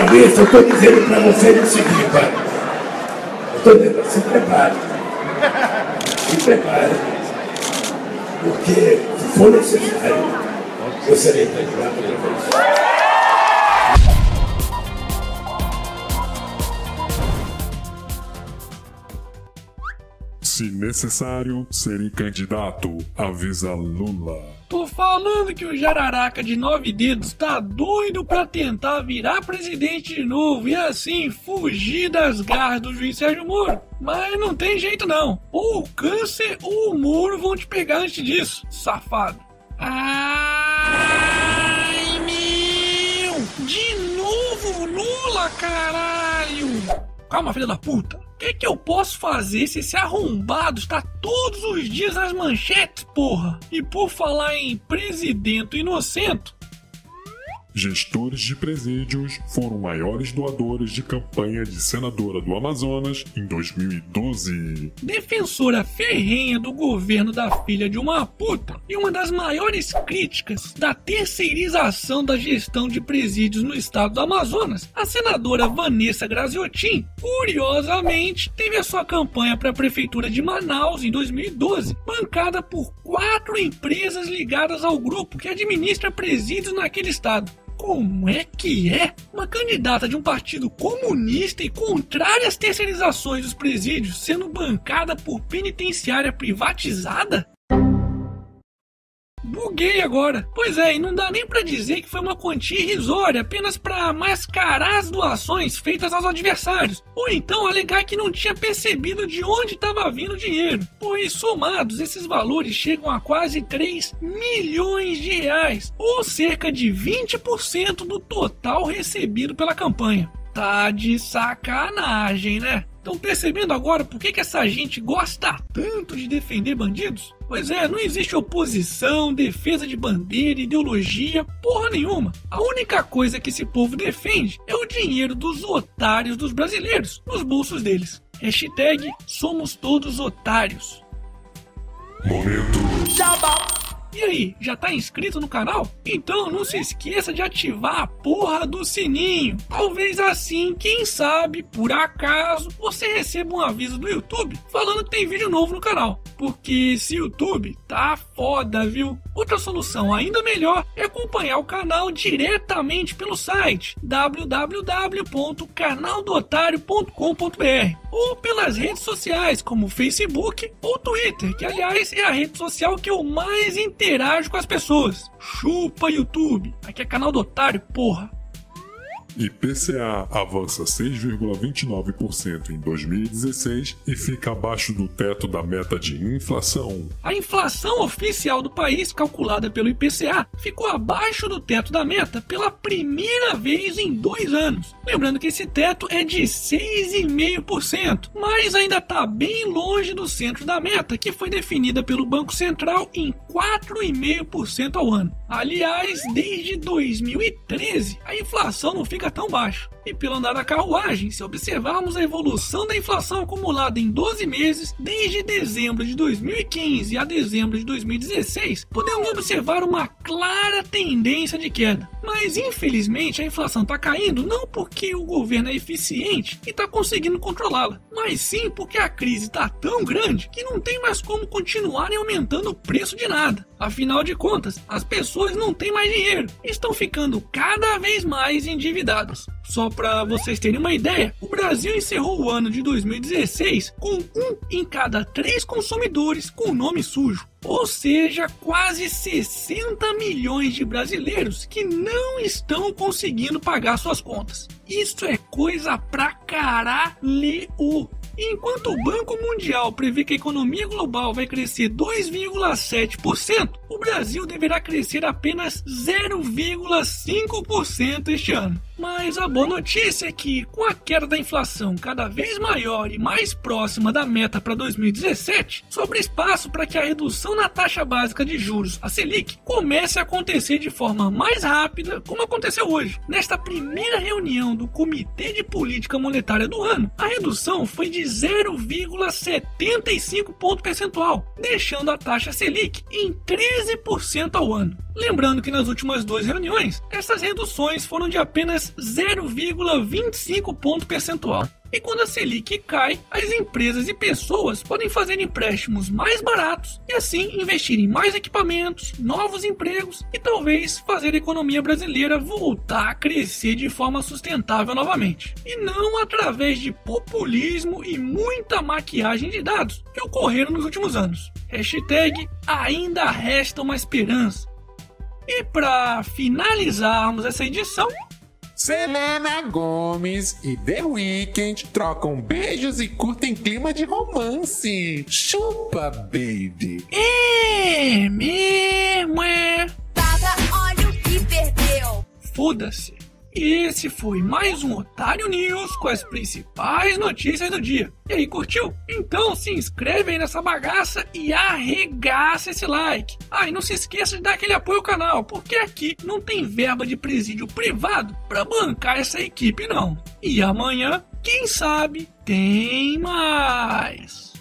Isso eu estou dizendo para vocês o seguinte, olha. Eu estou dizendo, se prepare. Se prepare. Porque, se for necessário, eu serei candidato outra vez. Se necessário, serei candidato, avisa Lula. Tô falando que o jararaca de nove dedos tá doido pra tentar virar presidente de novo e assim fugir das garras do juiz Sérgio Moro. Mas não tem jeito não. Ou o câncer ou o Moro vão te pegar antes disso, safado. Ai, meu! De novo Lula, caralho! Calma, filha da puta que, que eu posso fazer se esse arrombado está todos os dias nas manchetes, porra? E por falar em presidente inocente, Gestores de presídios foram maiores doadores de campanha de senadora do Amazonas em 2012. Defensora ferrenha do governo da filha de uma puta e uma das maiores críticas da terceirização da gestão de presídios no estado do Amazonas, a senadora Vanessa Graziotin, curiosamente, teve a sua campanha para a prefeitura de Manaus em 2012, bancada por quatro empresas ligadas ao grupo que administra presídios naquele estado. Como é que é? Uma candidata de um partido comunista e contrária às terceirizações dos presídios sendo bancada por penitenciária privatizada? Buguei agora. Pois é, e não dá nem para dizer que foi uma quantia irrisória apenas para mascarar as doações feitas aos adversários, ou então alegar que não tinha percebido de onde estava vindo o dinheiro, pois somados esses valores chegam a quase 3 milhões de reais, ou cerca de 20% do total recebido pela campanha. Tá de sacanagem, né? Estão percebendo agora por que, que essa gente gosta tanto de defender bandidos? Pois é, não existe oposição, defesa de bandeira, ideologia, porra nenhuma. A única coisa que esse povo defende é o dinheiro dos otários dos brasileiros, nos bolsos deles. Hashtag somos todos otários. Momento. E aí, já tá inscrito no canal? Então não se esqueça de ativar a porra do sininho. Talvez assim, quem sabe, por acaso, você receba um aviso do YouTube falando que tem vídeo novo no canal. Porque esse YouTube tá foda, viu? Outra solução ainda melhor é acompanhar o canal diretamente pelo site www.canaldotário.com.br ou pelas redes sociais como Facebook ou Twitter, que aliás é a rede social que eu mais interajo com as pessoas. Chupa YouTube, aqui é canal do otário, porra. IPCA avança 6,29% em 2016 e fica abaixo do teto da meta de inflação. A inflação oficial do país, calculada pelo IPCA, ficou abaixo do teto da meta pela primeira vez em dois anos. Lembrando que esse teto é de 6,5%, mas ainda está bem longe do centro da meta, que foi definida pelo Banco Central em 4,5% ao ano. Aliás, desde 2013, a inflação não fica tão baixa. E pelo andar da carruagem, se observarmos a evolução da inflação acumulada em 12 meses, desde dezembro de 2015 a dezembro de 2016, podemos observar uma clara tendência de queda. Mas infelizmente a inflação está caindo não porque o governo é eficiente e está conseguindo controlá-la, mas sim porque a crise está tão grande que não tem mais como continuarem aumentando o preço de nada. Afinal de contas, as pessoas não têm mais dinheiro estão ficando cada vez mais endividadas. Só para vocês terem uma ideia, o Brasil encerrou o ano de 2016 com um em cada três consumidores com nome sujo. Ou seja, quase 60 milhões de brasileiros que não estão conseguindo pagar suas contas. Isso é coisa pra caralho. Enquanto o Banco Mundial prevê que a economia global vai crescer 2,7%, o Brasil deverá crescer apenas 0,5% este ano. Mas a boa notícia é que, com a queda da inflação cada vez maior e mais próxima da meta para 2017, sobra espaço para que a redução na taxa básica de juros, a Selic, comece a acontecer de forma mais rápida, como aconteceu hoje. Nesta primeira reunião do Comitê de Política Monetária do ano, a redução foi de 0,75 ponto percentual, deixando a taxa Selic em 13% ao ano. Lembrando que nas últimas duas reuniões, essas reduções foram de apenas 0,25 ponto percentual. E quando a Selic cai, as empresas e pessoas podem fazer empréstimos mais baratos e assim investir em mais equipamentos, novos empregos e talvez fazer a economia brasileira voltar a crescer de forma sustentável novamente. E não através de populismo e muita maquiagem de dados que ocorreram nos últimos anos. Hashtag ainda resta uma esperança. E para finalizarmos essa edição, Selena Gomes e The Weeknd trocam beijos e curtem clima de romance. Chupa, baby. é mesmo é. Paga, olha o que perdeu. Foda-se. Esse foi mais um Otário News com as principais notícias do dia. E aí, curtiu? Então se inscreve aí nessa bagaça e arregaça esse like. Ah, e não se esqueça de dar aquele apoio ao canal, porque aqui não tem verba de presídio privado para bancar essa equipe não. E amanhã, quem sabe, tem mais.